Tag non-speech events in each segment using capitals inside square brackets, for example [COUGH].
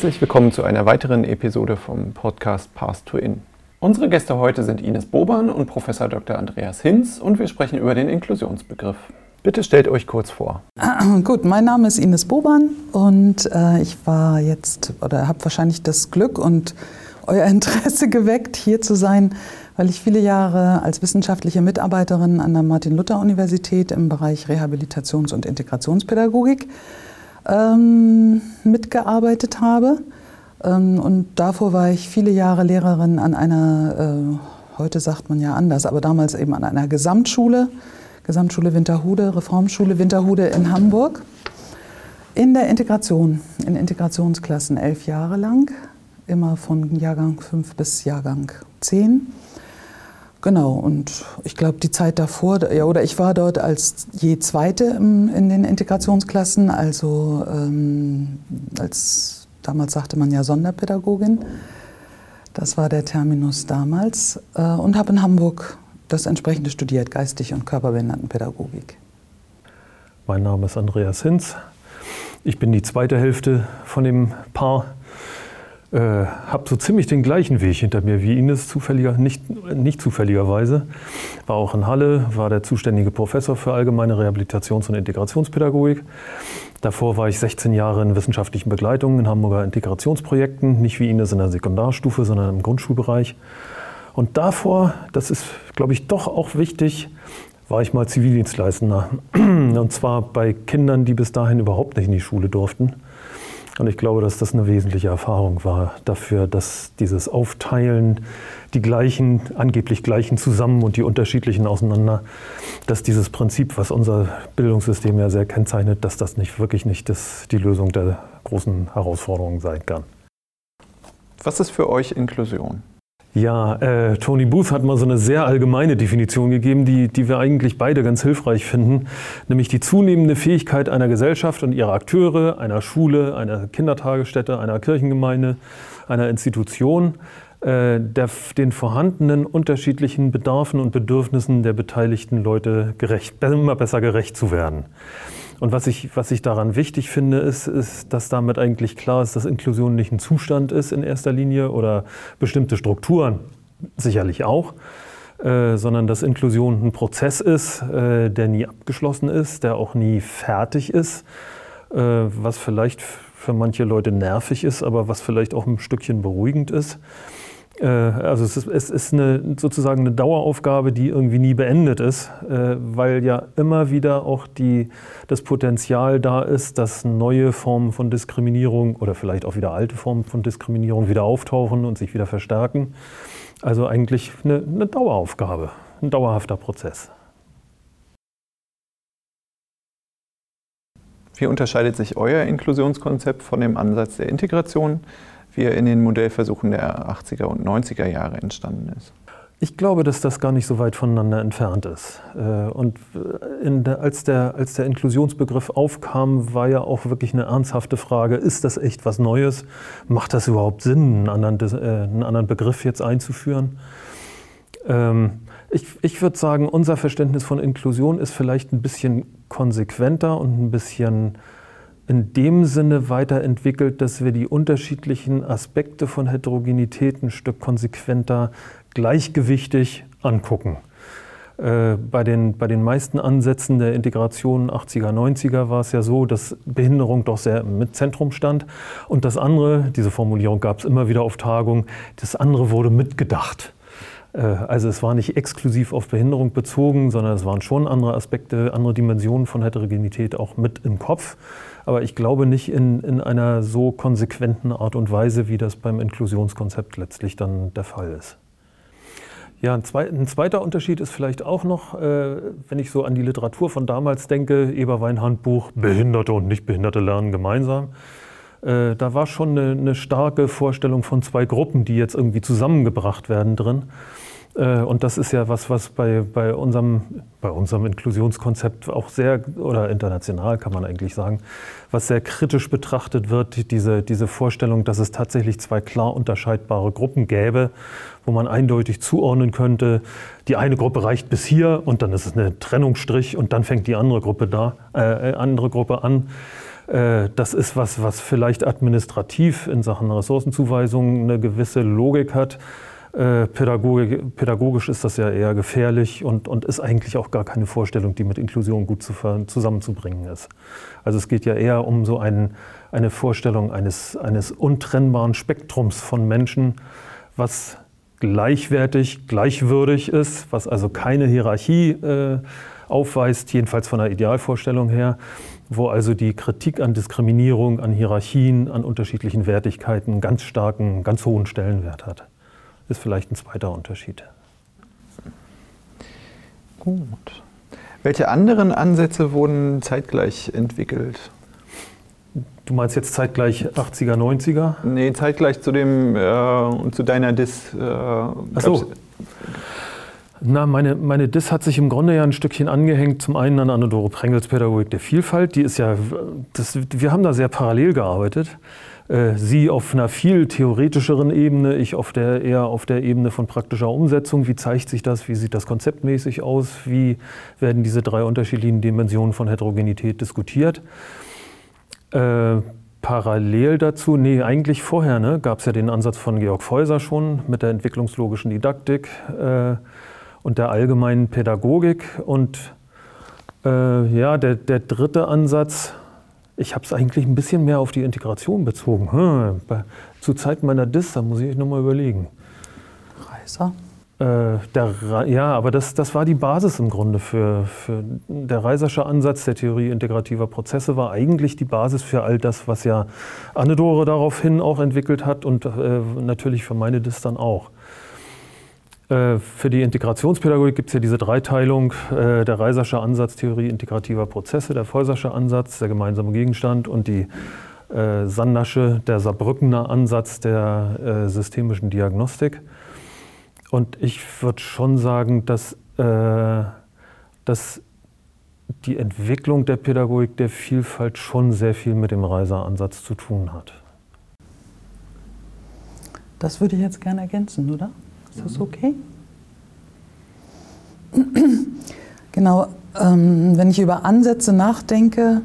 Herzlich willkommen zu einer weiteren Episode vom Podcast Path to In. Unsere Gäste heute sind Ines Boban und Professor Dr. Andreas Hinz und wir sprechen über den Inklusionsbegriff. Bitte stellt euch kurz vor. [CLEARS THROAT] Gut, mein Name ist Ines Boban und äh, ich war jetzt oder habe wahrscheinlich das Glück und euer [LAUGHS] Interesse geweckt, hier zu sein, weil ich viele Jahre als wissenschaftliche Mitarbeiterin an der Martin-Luther-Universität im Bereich Rehabilitations- und Integrationspädagogik ähm, mitgearbeitet habe. Ähm, und davor war ich viele Jahre Lehrerin an einer, äh, heute sagt man ja anders, aber damals eben an einer Gesamtschule, Gesamtschule Winterhude, Reformschule Winterhude in Hamburg. In der Integration, in Integrationsklassen elf Jahre lang, immer von Jahrgang 5 bis Jahrgang 10. Genau, und ich glaube, die Zeit davor, ja, oder ich war dort als je Zweite in den Integrationsklassen, also ähm, als, damals sagte man ja Sonderpädagogin. Das war der Terminus damals. Äh, und habe in Hamburg das entsprechende studiert, Geistig- und Körperbehindertenpädagogik. Mein Name ist Andreas Hinz. Ich bin die zweite Hälfte von dem Paar äh, habe so ziemlich den gleichen Weg hinter mir wie Ines, zufälliger, nicht, nicht zufälligerweise. War auch in Halle, war der zuständige Professor für allgemeine Rehabilitations- und Integrationspädagogik. Davor war ich 16 Jahre in wissenschaftlichen Begleitungen in Hamburger Integrationsprojekten, nicht wie Ines in der Sekundarstufe, sondern im Grundschulbereich. Und davor, das ist, glaube ich, doch auch wichtig, war ich mal Zivildienstleistender. [CLEARS THROAT] Und zwar bei Kindern, die bis dahin überhaupt nicht in die Schule durften. Und ich glaube, dass das eine wesentliche Erfahrung war dafür, dass dieses Aufteilen, die gleichen, angeblich gleichen zusammen und die unterschiedlichen auseinander, dass dieses Prinzip, was unser Bildungssystem ja sehr kennzeichnet, dass das nicht wirklich nicht das, die Lösung der großen Herausforderungen sein kann. Was ist für euch Inklusion? Ja, äh, Tony Booth hat mal so eine sehr allgemeine Definition gegeben, die, die wir eigentlich beide ganz hilfreich finden, nämlich die zunehmende Fähigkeit einer Gesellschaft und ihrer Akteure, einer Schule, einer Kindertagesstätte, einer Kirchengemeinde, einer Institution, äh, der, den vorhandenen unterschiedlichen Bedarfen und Bedürfnissen der beteiligten Leute gerecht, immer besser gerecht zu werden. Und was ich, was ich daran wichtig finde, ist, ist, dass damit eigentlich klar ist, dass Inklusion nicht ein Zustand ist in erster Linie oder bestimmte Strukturen sicherlich auch, äh, sondern dass Inklusion ein Prozess ist, äh, der nie abgeschlossen ist, der auch nie fertig ist, äh, was vielleicht für manche Leute nervig ist, aber was vielleicht auch ein Stückchen beruhigend ist. Äh, also es ist, es ist eine, sozusagen eine Daueraufgabe, die irgendwie nie beendet ist, äh, weil ja immer wieder auch die, das Potenzial da ist, dass neue Formen von Diskriminierung oder vielleicht auch wieder alte Formen von Diskriminierung wieder auftauchen und sich wieder verstärken. Also eigentlich eine, eine Daueraufgabe, ein dauerhafter Prozess. Wie unterscheidet sich euer Inklusionskonzept von dem Ansatz der Integration? Wie er in den Modellversuchen der 80er und 90er Jahre entstanden ist? Ich glaube, dass das gar nicht so weit voneinander entfernt ist. Äh, und der, als, der, als der Inklusionsbegriff aufkam, war ja auch wirklich eine ernsthafte Frage, ist das echt was Neues? Macht das überhaupt Sinn, einen anderen, äh, einen anderen Begriff jetzt einzuführen? Ähm, ich, ich würde sagen, unser Verständnis von Inklusion ist vielleicht ein bisschen konsequenter und ein bisschen in dem Sinne weiterentwickelt, dass wir die unterschiedlichen Aspekte von Heterogenität ein Stück konsequenter gleichgewichtig angucken. Äh, bei den, bei den meisten Ansätzen der Integration 80er, 90er war es ja so, dass Behinderung doch sehr im Zentrum stand. Und das andere, diese Formulierung gab es immer wieder auf Tagungen, das andere wurde mitgedacht. Äh, also es war nicht exklusiv auf Behinderung bezogen, sondern es waren schon andere Aspekte, andere Dimensionen von Heterogenität auch mit im Kopf aber ich glaube nicht in, in einer so konsequenten Art und Weise, wie das beim Inklusionskonzept letztlich dann der Fall ist. Ja, ein, zweit, ein zweiter Unterschied ist vielleicht auch noch, äh, wenn ich so an die Literatur von damals denke, Eberwein-Handbuch, Behinderte und Nichtbehinderte lernen gemeinsam. Äh, da war schon eine, eine starke Vorstellung von zwei Gruppen, die jetzt irgendwie zusammengebracht werden drin. Äh, und das ist ja was, was bei, bei, unserem, bei unserem Inklusionskonzept auch sehr, oder international kann man eigentlich sagen, was sehr kritisch betrachtet wird, diese, diese Vorstellung, dass es tatsächlich zwei klar unterscheidbare Gruppen gäbe, wo man eindeutig zuordnen könnte, die eine Gruppe reicht bis hier und dann ist es eine Trennungsstrich und dann fängt die andere Gruppe da, äh, andere Gruppe an. Äh, das ist was, was vielleicht administrativ in Sachen Ressourcenzuweisung eine gewisse Logik hat. Äh, pädagogisch ist das ja eher gefährlich und, und ist eigentlich auch gar keine Vorstellung, die mit Inklusion gut zu, zusammenzubringen ist. Also es geht ja eher um so ein, eine Vorstellung eines, eines untrennbaren Spektrums von Menschen, was gleichwertig, gleichwürdig ist, was also keine Hierarchie äh, aufweist, jedenfalls von der Idealvorstellung her, wo also die Kritik an Diskriminierung, an Hierarchien, an unterschiedlichen Wertigkeiten ganz starken, ganz hohen Stellenwert hat. Ist vielleicht ein zweiter Unterschied. Gut. Welche anderen Ansätze wurden zeitgleich entwickelt? Du meinst jetzt zeitgleich 80er, 90er? Nee, zeitgleich zu dem äh, zu deiner Dis. Äh, Ach so. Na, meine, meine Dis hat sich im Grunde ja ein Stückchen angehängt. Zum einen an Anne-Dore Prengels Pädagogik der Vielfalt. Die ist ja, das, wir haben da sehr parallel gearbeitet. Äh, sie auf einer viel theoretischeren Ebene, ich auf der, eher auf der Ebene von praktischer Umsetzung. Wie zeigt sich das? Wie sieht das konzeptmäßig aus? Wie werden diese drei unterschiedlichen Dimensionen von Heterogenität diskutiert? Äh, parallel dazu, nee, eigentlich vorher, ne, gab es ja den Ansatz von Georg Feuser schon mit der entwicklungslogischen Didaktik äh, und der allgemeinen Pädagogik. Und äh, ja, der, der dritte Ansatz, ich habe es eigentlich ein bisschen mehr auf die Integration bezogen. Hm, bei, zu Zeiten meiner Dis, da muss ich nochmal überlegen. Reiser? Äh, der, ja, aber das, das war die Basis im Grunde für, für der Reisersche Ansatz der Theorie integrativer Prozesse war eigentlich die Basis für all das, was ja Anne-Dore daraufhin auch entwickelt hat und äh, natürlich für meine Dis dann auch. Äh, für die Integrationspädagogik gibt es ja diese Dreiteilung, äh, der Reisersche Ansatz Theorie integrativer Prozesse, der Feusersche Ansatz, der gemeinsame Gegenstand und die äh, Sandasche, der Saarbrückener Ansatz der systemischen Diagnostik. Und ich würde schon sagen, dass, dass die Entwicklung der Pädagogik der Vielfalt schon sehr viel mit dem Reiser-Ansatz zu tun hat. Das würde ich jetzt gerne ergänzen, oder? Ist das okay? [CLEARS THROAT] Genau, ähm, wenn ich über Ansätze nachdenke,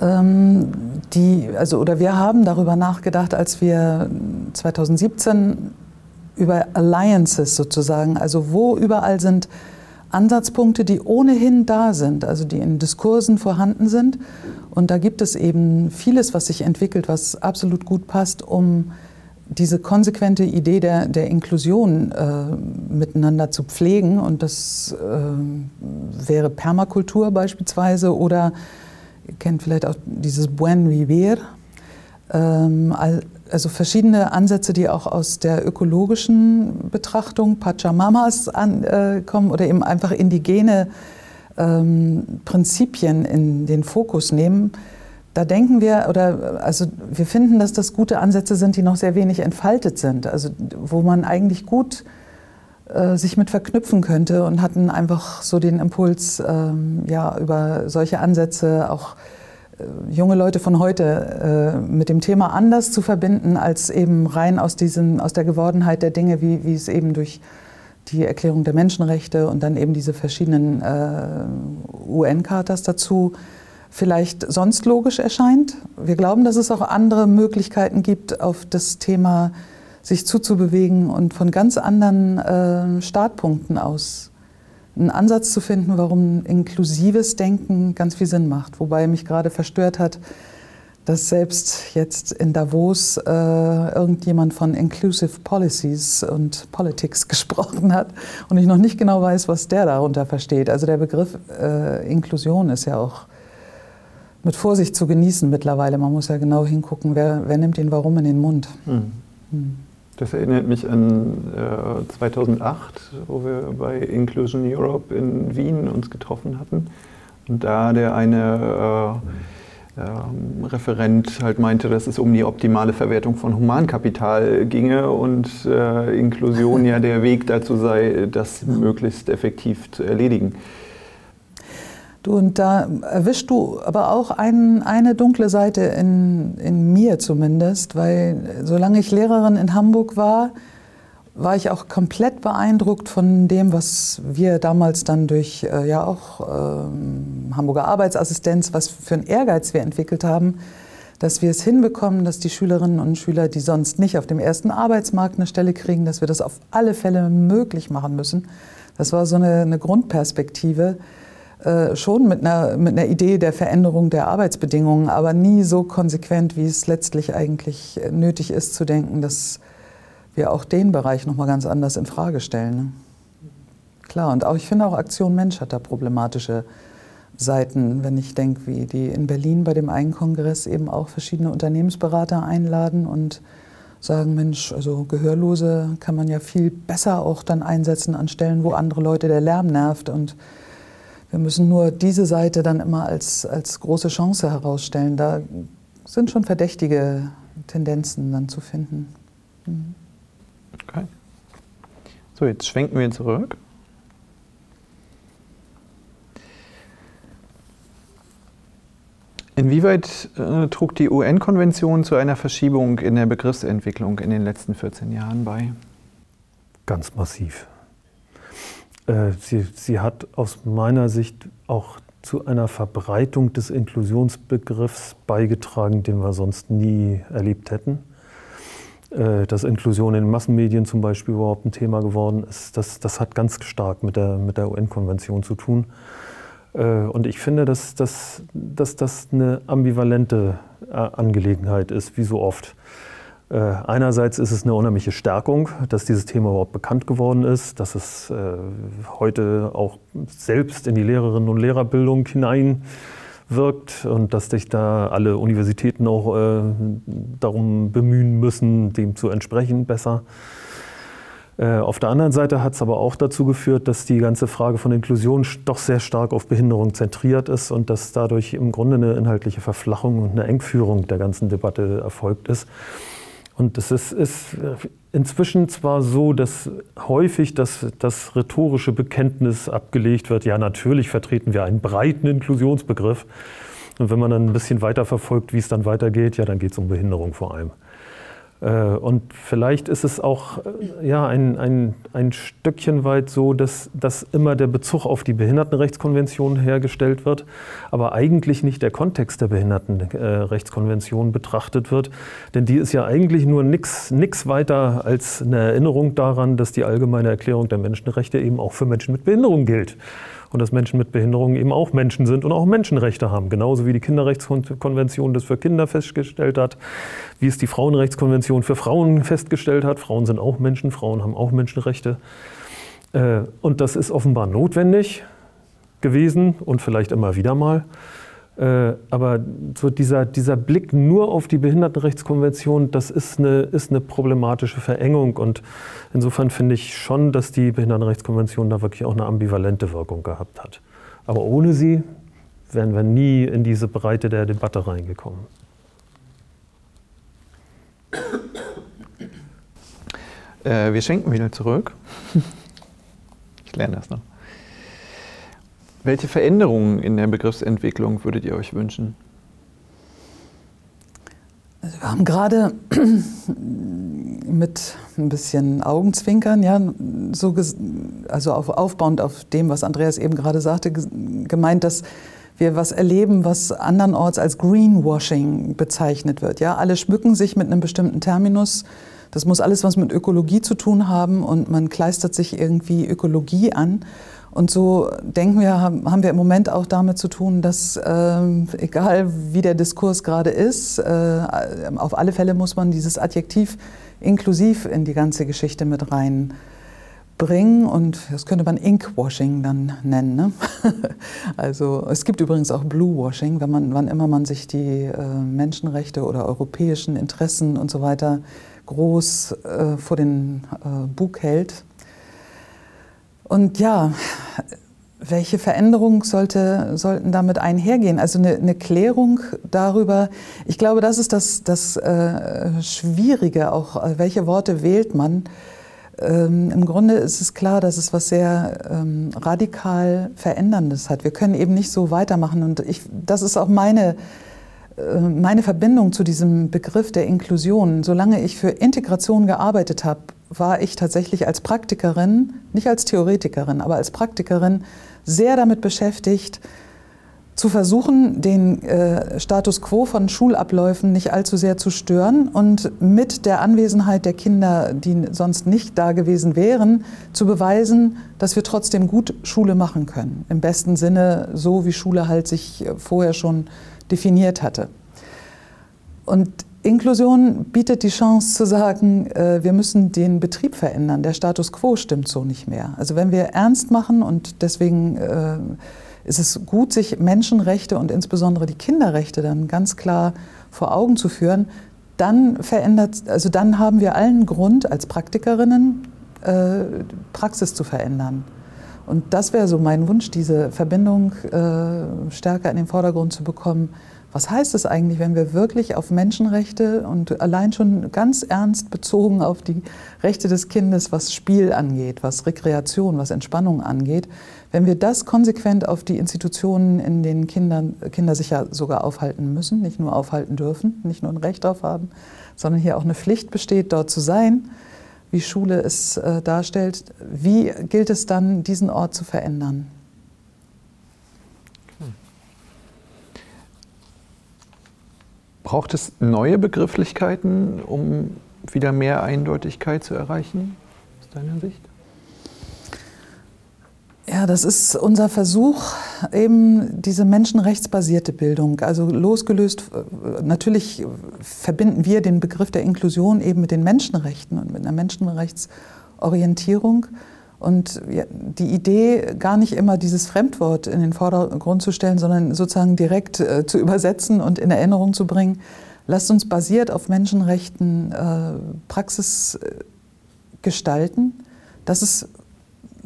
ähm, die, also, oder wir haben darüber nachgedacht, als wir 2017 über Alliances sozusagen, also wo überall sind Ansatzpunkte, die ohnehin da sind, also die in Diskursen vorhanden sind. Und da gibt es eben vieles, was sich entwickelt, was absolut gut passt, um diese konsequente Idee der, der Inklusion äh, miteinander zu pflegen. Und das äh, wäre Permakultur beispielsweise oder ihr kennt vielleicht auch dieses Buen Vivir. Ähm, also verschiedene Ansätze, die auch aus der ökologischen Betrachtung Pachamamas ankommen äh, oder eben einfach indigene ähm, Prinzipien in den Fokus nehmen. Da denken wir, oder also wir finden, dass das gute Ansätze sind, die noch sehr wenig entfaltet sind, also wo man eigentlich gut äh, sich mit verknüpfen könnte und hatten einfach so den Impuls, ähm, ja, über solche Ansätze auch äh, junge Leute von heute äh, mit dem Thema anders zu verbinden, als eben rein aus, diesem, aus der Gewordenheit der Dinge, wie, wie es eben durch die Erklärung der Menschenrechte und dann eben diese verschiedenen äh, UN-Chartas dazu vielleicht sonst logisch erscheint. Wir glauben, dass es auch andere Möglichkeiten gibt, auf das Thema sich zuzubewegen und von ganz anderen äh, Startpunkten aus einen Ansatz zu finden, warum inklusives Denken ganz viel Sinn macht. Wobei mich gerade verstört hat, dass selbst jetzt in Davos äh, irgendjemand von Inclusive Policies und Politics [LAUGHS] gesprochen hat und ich noch nicht genau weiß, was der darunter versteht. Also der Begriff äh, Inklusion ist ja auch mit Vorsicht zu genießen mittlerweile. Man muss ja genau hingucken, wer, wer nimmt den Warum in den Mund. Hm. Hm. Das erinnert mich an äh, 2008, wo wir bei Inclusion Europe in Wien uns getroffen hatten. Und da der eine äh, äh, Referent halt meinte, dass es um die optimale Verwertung von Humankapital ginge und äh, Inklusion [LAUGHS] ja der Weg dazu sei, das möglichst effektiv zu erledigen. Du, und da erwischst du aber auch ein, eine dunkle Seite in, in mir zumindest, weil solange ich Lehrerin in Hamburg war, war ich auch komplett beeindruckt von dem, was wir damals dann durch äh, ja auch ähm, Hamburger Arbeitsassistenz, was für einen Ehrgeiz wir entwickelt haben, dass wir es hinbekommen, dass die Schülerinnen und Schüler, die sonst nicht auf dem ersten Arbeitsmarkt eine Stelle kriegen, dass wir das auf alle Fälle möglich machen müssen. Das war so eine, eine Grundperspektive, äh, schon mit einer, mit einer Idee der Veränderung der Arbeitsbedingungen, aber nie so konsequent, wie es letztlich eigentlich nötig ist zu denken, dass wir auch den Bereich nochmal ganz anders in Frage stellen. Ne? Klar, und auch ich finde auch Aktion Mensch hat da problematische Seiten, wenn ich denke, wie die in Berlin bei dem einen Kongress eben auch verschiedene Unternehmensberater einladen und sagen, Mensch, also Gehörlose kann man ja viel besser auch dann einsetzen an Stellen, wo andere Leute der Lärm nervt und wir müssen nur diese Seite dann immer als, als große Chance herausstellen. Da sind schon verdächtige Tendenzen dann zu finden. Mhm. Okay. So, jetzt schwenken wir zurück. Inwieweit äh, trug die UN-Konvention zu einer Verschiebung in der Begriffsentwicklung in den letzten 14 Jahren bei? Ganz massiv. Äh, sie, sie hat aus meiner Sicht auch zu einer Verbreitung des Inklusionsbegriffs beigetragen, den wir sonst nie erlebt hätten. Äh, dass Inklusion in Massenmedien zum Beispiel überhaupt ein Thema geworden ist, das, das hat ganz stark mit der, mit der UN-Konvention zu tun. Äh, und ich finde, dass, dass, dass das eine ambivalente Angelegenheit ist, wie so oft. Äh, einerseits ist es eine unheimliche Stärkung, dass dieses Thema überhaupt bekannt geworden ist, dass es heute auch selbst in die Lehrerinnen und Lehrerbildung hineinwirkt und dass sich da alle Universitäten auch darum bemühen müssen, dem zu entsprechen besser. Äh, auf der anderen Seite hat es aber auch dazu geführt, dass die ganze Frage von Inklusion doch sehr stark auf Behinderung zentriert ist und dass dadurch im Grunde eine inhaltliche Verflachung und eine Engführung der ganzen Debatte erfolgt ist. Und es ist, ist inzwischen zwar so, dass häufig das, das rhetorische Bekenntnis abgelegt wird, ja natürlich vertreten wir einen breiten Inklusionsbegriff. Und wenn man dann ein bisschen weiter verfolgt, wie es dann weitergeht, ja, dann geht es um Behinderung vor allem. Äh, und vielleicht ist es auch äh, ja, ein, ein, ein Stückchen weit so, dass, dass immer der Bezug auf die Behindertenrechtskonvention hergestellt wird, aber eigentlich nicht der Kontext der Behindertenrechtskonvention betrachtet wird. Denn die ist ja eigentlich nur nichts weiter als eine Erinnerung daran, dass die Allgemeine Erklärung der Menschenrechte eben auch für Menschen mit Behinderung gilt und dass Menschen mit Behinderungen eben auch Menschen sind und auch Menschenrechte haben. Genauso wie die Kinderrechtskonvention das für Kinder festgestellt hat, wie es die Frauenrechtskonvention für Frauen festgestellt hat. Frauen sind auch Menschen, Frauen haben auch Menschenrechte. Äh, und das ist offenbar notwendig gewesen und vielleicht immer wieder mal. Äh, aber so dieser, dieser Blick nur auf die Behindertenrechtskonvention, das ist eine, ist eine problematische Verengung. Und insofern finde ich schon, dass die Behindertenrechtskonvention da wirklich auch eine ambivalente Wirkung gehabt hat. Aber ohne sie wären wir nie in diese Breite der Debatte reingekommen. Äh, wir schenken wieder zurück. [LAUGHS] Ich lerne das noch. Welche Veränderungen in der Begriffsentwicklung würdet ihr euch wünschen? Also wir haben gerade mit ein bisschen Augenzwinkern, ja, so also auf, aufbauend auf dem, was Andreas eben gerade sagte, gemeint, dass wir was erleben, was andernorts als Greenwashing bezeichnet wird. Ja, alle schmücken sich mit einem bestimmten Terminus. Das muss alles was mit Ökologie zu tun haben und man kleistert sich irgendwie Ökologie an. Und so denken wir, haben wir im Moment auch damit zu tun, dass äh, egal wie der Diskurs gerade ist, äh, auf alle Fälle muss man dieses Adjektiv inklusiv in die ganze Geschichte mit reinbringen. Und das könnte man Inkwashing dann nennen. Ne? [LAUGHS] also es gibt übrigens auch Bluewashing, wenn man, wann immer man sich die äh, Menschenrechte oder europäischen Interessen und so weiter groß äh, vor den äh, Bug hält und ja, welche Veränderungen sollte, sollten damit einhergehen? Also eine, eine, Klärung darüber, ich glaube, das ist das, das äh, Schwierige, auch äh, welche Worte wählt man. Ähm, Im Grunde ist es klar, dass es was sehr ähm, radikal Veränderndes hat. Wir können eben nicht so weitermachen und ich, das ist auch meine, meine Verbindung zu diesem Begriff der Inklusion. Solange ich für Integration gearbeitet habe, war ich tatsächlich als Praktikerin, nicht als Theoretikerin, aber als Praktikerin sehr damit beschäftigt, zu versuchen, den äh, Status quo von Schulabläufen nicht allzu sehr zu stören und mit der Anwesenheit der Kinder, die sonst nicht da gewesen wären, zu beweisen, dass wir trotzdem gut Schule machen können. Im besten Sinne so, wie Schule halt sich vorher schon definiert hatte. Und Inklusion bietet die Chance zu sagen, äh, wir müssen den Betrieb verändern. Der Status quo stimmt so nicht mehr. Also wenn wir ernst machen und deswegen äh, ist es gut, sich Menschenrechte und insbesondere die Kinderrechte dann ganz klar vor Augen zu führen, dann verändert, also dann haben wir allen Grund als Praktikerinnen äh, Praxis zu verändern. Und das wäre so mein Wunsch, diese Verbindung äh, stärker in den Vordergrund zu bekommen. Was heißt es eigentlich, wenn wir wirklich auf Menschenrechte und allein schon ganz ernst bezogen auf die Rechte des Kindes, was Spiel angeht, was Rekreation, was Entspannung angeht, wenn wir das konsequent auf die Institutionen, in denen Kindern, Kinder sich ja sogar aufhalten müssen, nicht nur aufhalten dürfen, nicht nur ein Recht darauf haben, sondern hier auch eine Pflicht besteht, dort zu sein, wie Schule es äh, darstellt, wie gilt es dann, diesen Ort zu verändern? Braucht es neue Begrifflichkeiten, um wieder mehr Eindeutigkeit zu erreichen, aus deiner Sicht? Ja, das ist unser Versuch, eben diese menschenrechtsbasierte Bildung, also losgelöst, natürlich verbinden wir den Begriff der Inklusion eben mit den Menschenrechten und mit einer Menschenrechtsorientierung. Und die Idee, gar nicht immer dieses Fremdwort in den Vordergrund zu stellen, sondern sozusagen direkt äh, zu übersetzen und in Erinnerung zu bringen, lasst uns basiert auf Menschenrechten äh, Praxis äh, gestalten. Das ist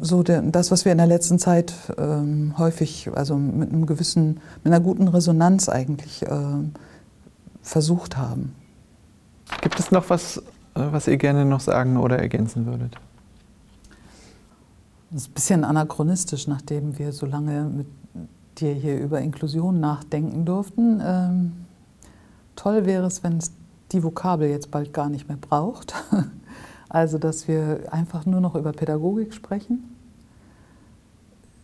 so der, das, was wir in der letzten Zeit ähm, häufig, also mit einem gewissen, mit einer guten Resonanz eigentlich äh, versucht haben. Gibt es noch was, äh, was ihr gerne noch sagen oder ergänzen würdet? Das ist ein bisschen anachronistisch, nachdem wir so lange mit dir hier über Inklusion nachdenken durften. Ähm, toll wäre es, wenn es die Vokabel jetzt bald gar nicht mehr braucht. [LAUGHS] Also, dass wir einfach nur noch über Pädagogik sprechen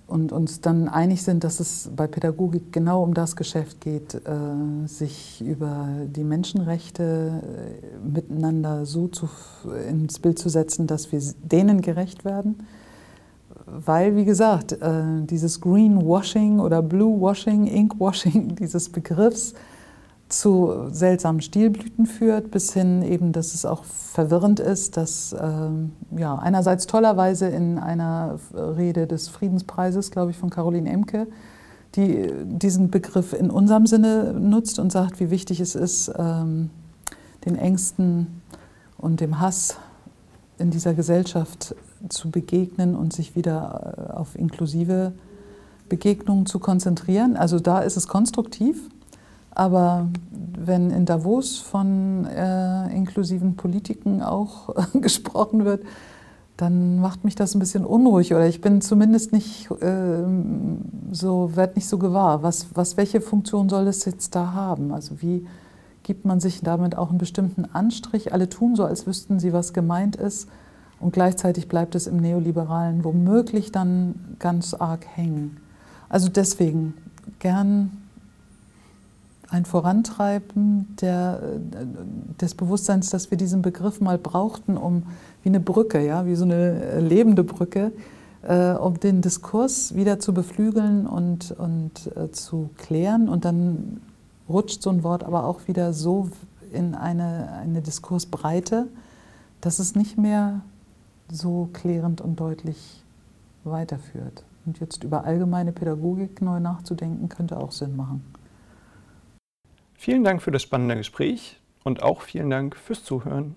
und uns dann einig sind, dass es bei Pädagogik genau um das Geschäft geht, äh, sich über die Menschenrechte äh, miteinander so zu, ins Bild zu setzen, dass wir denen gerecht werden. Weil, wie gesagt, äh, dieses Greenwashing oder Bluewashing, Inkwashing [LAUGHS] dieses Begriffs zu seltsamen Stilblüten führt, bis hin eben, dass es auch verwirrend ist, dass ähm, ja, einerseits tollerweise in einer Rede des Friedenspreises, glaube ich, von Caroline Emke, die diesen Begriff in unserem Sinne nutzt und sagt, wie wichtig es ist, ähm, den Ängsten und dem Hass in dieser Gesellschaft zu begegnen und sich wieder äh, auf inklusive Begegnungen zu konzentrieren. Also da ist es konstruktiv. Aber wenn in Davos von äh, inklusiven Politiken auch [LAUGHS] gesprochen wird, dann macht mich das ein bisschen unruhig oder ich bin zumindest nicht äh, so, werd nicht so gewahr. Was, was, welche Funktion soll es jetzt da haben? Also wie gibt man sich damit auch einen bestimmten Anstrich? Alle tun so, als wüssten sie, was gemeint ist. Und gleichzeitig bleibt es im Neoliberalen womöglich dann ganz arg hängen. Also deswegen gern ein Vorantreiben der, des Bewusstseins, dass wir diesen Begriff mal brauchten, um wie eine Brücke, ja, wie so eine lebende Brücke, äh, um den Diskurs wieder zu beflügeln und, und äh, zu klären. Und dann rutscht so ein Wort aber auch wieder so in eine, eine Diskursbreite, dass es nicht mehr so klärend und deutlich weiterführt. Und jetzt über allgemeine Pädagogik neu nachzudenken, könnte auch Sinn machen. Vielen Dank für das spannende Gespräch und auch vielen Dank fürs Zuhören.